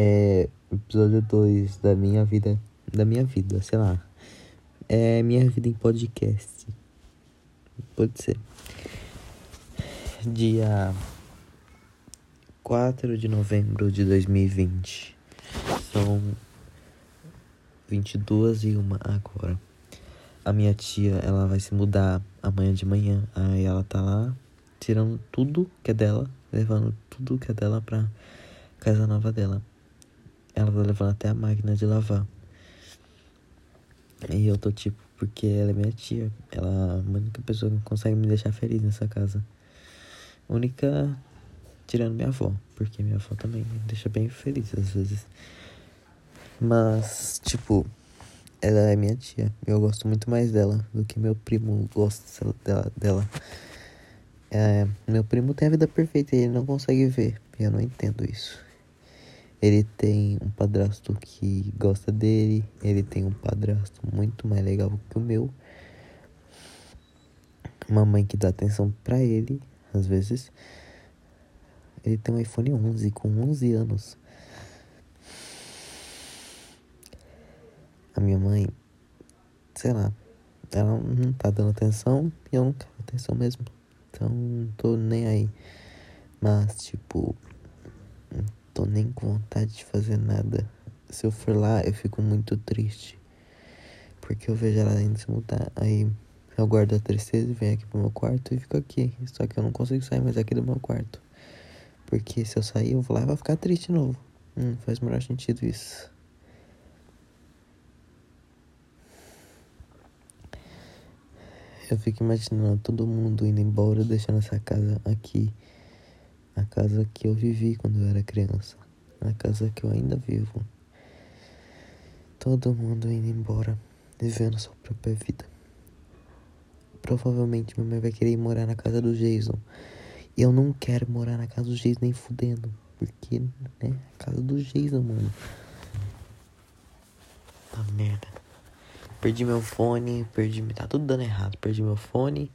É. Episódio 2 da minha vida. Da minha vida, sei lá. É minha vida em podcast. Pode ser. Dia 4 de novembro de 2020. São 22 e uma agora. A minha tia, ela vai se mudar amanhã de manhã. Aí ela tá lá tirando tudo que é dela, levando tudo que é dela pra casa nova dela. Ela tá levando até a máquina de lavar. E eu tô tipo, porque ela é minha tia. Ela é a única pessoa que consegue me deixar feliz nessa casa. Única tirando minha avó, porque minha avó também me deixa bem feliz às vezes. Mas, tipo, ela é minha tia. Eu gosto muito mais dela do que meu primo gosta dela. É, meu primo tem a vida perfeita e ele não consegue ver. Eu não entendo isso. Ele tem um padrasto que gosta dele. Ele tem um padrasto muito mais legal que o meu. Uma mãe que dá atenção para ele, às vezes. Ele tem um iPhone 11 com 11 anos. A minha mãe, sei lá, ela não tá dando atenção e eu não quero atenção mesmo. Então, não tô nem aí. Mas, tipo, tô nem com vontade de fazer nada. Se eu for lá, eu fico muito triste. Porque eu vejo ela indo se mudar. Aí eu guardo a tristeza e venho aqui pro meu quarto e fico aqui. Só que eu não consigo sair mais aqui do meu quarto. Porque se eu sair, eu vou lá e vou ficar triste de novo. Hum, faz o menor sentido isso. Eu fico imaginando todo mundo indo embora, deixando essa casa aqui. A casa que eu vivi quando eu era criança. A casa que eu ainda vivo. Todo mundo indo embora, vivendo sua própria vida. Provavelmente minha mãe vai querer ir morar na casa do Jason. E eu não quero morar na casa do Jason nem fudendo. Porque, né? A casa do Jason, mano. Tá merda. Perdi meu fone, perdi. Tá tudo dando errado. Perdi meu fone.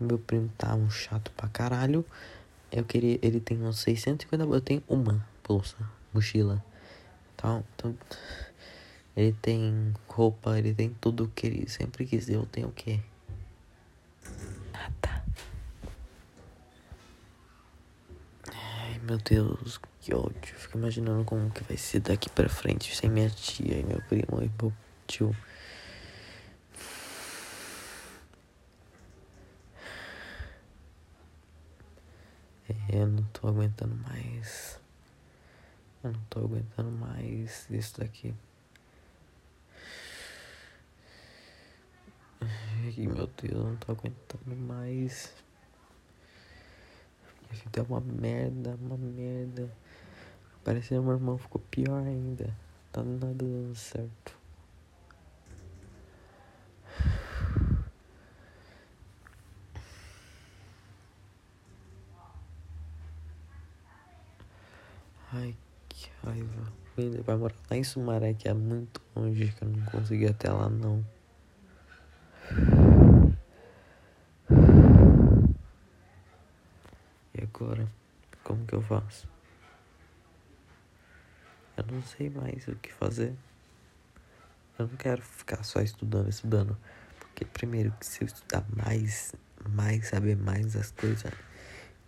Meu primo tá um chato pra caralho. Eu queria. Ele tem uns 650. Eu tenho uma bolsa, mochila. Tá, então. Ele tem roupa, ele tem tudo que ele sempre quis. Eu tenho o quê? Nada. Ai meu Deus, que ódio. Fico imaginando como que vai ser daqui pra frente sem minha tia e meu primo e meu tio. Eu não tô aguentando mais. Eu não tô aguentando mais isso daqui. Ai, meu Deus, eu não tô aguentando mais. Minha vida é uma merda, uma merda. Parece que meu irmão ficou pior ainda. Tá nada dando certo. Ai, que raiva. Ele vai morar lá em Sumaré, que é muito longe, que eu não consegui até lá não. E agora? Como que eu faço? Eu não sei mais o que fazer. Eu não quero ficar só estudando, estudando. Porque primeiro que se eu estudar mais, mais, saber mais das coisas,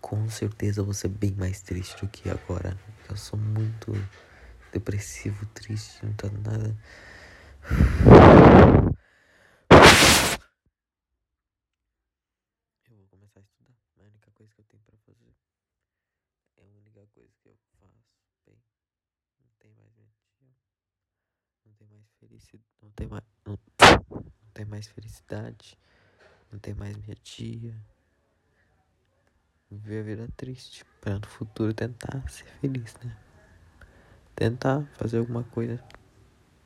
com certeza eu vou ser bem mais triste do que agora. Sou muito depressivo, triste, não tá nada. Eu vou começar a estudar. A única coisa que eu tenho pra fazer. É a única coisa que eu faço. Bem, não tem mais minha tia. Não tem mais felicidade. Não tem mais. Não, não tem mais felicidade. Não tem mais minha tia. Viver a vida triste. Pra no futuro tentar ser feliz, né? Tentar fazer alguma coisa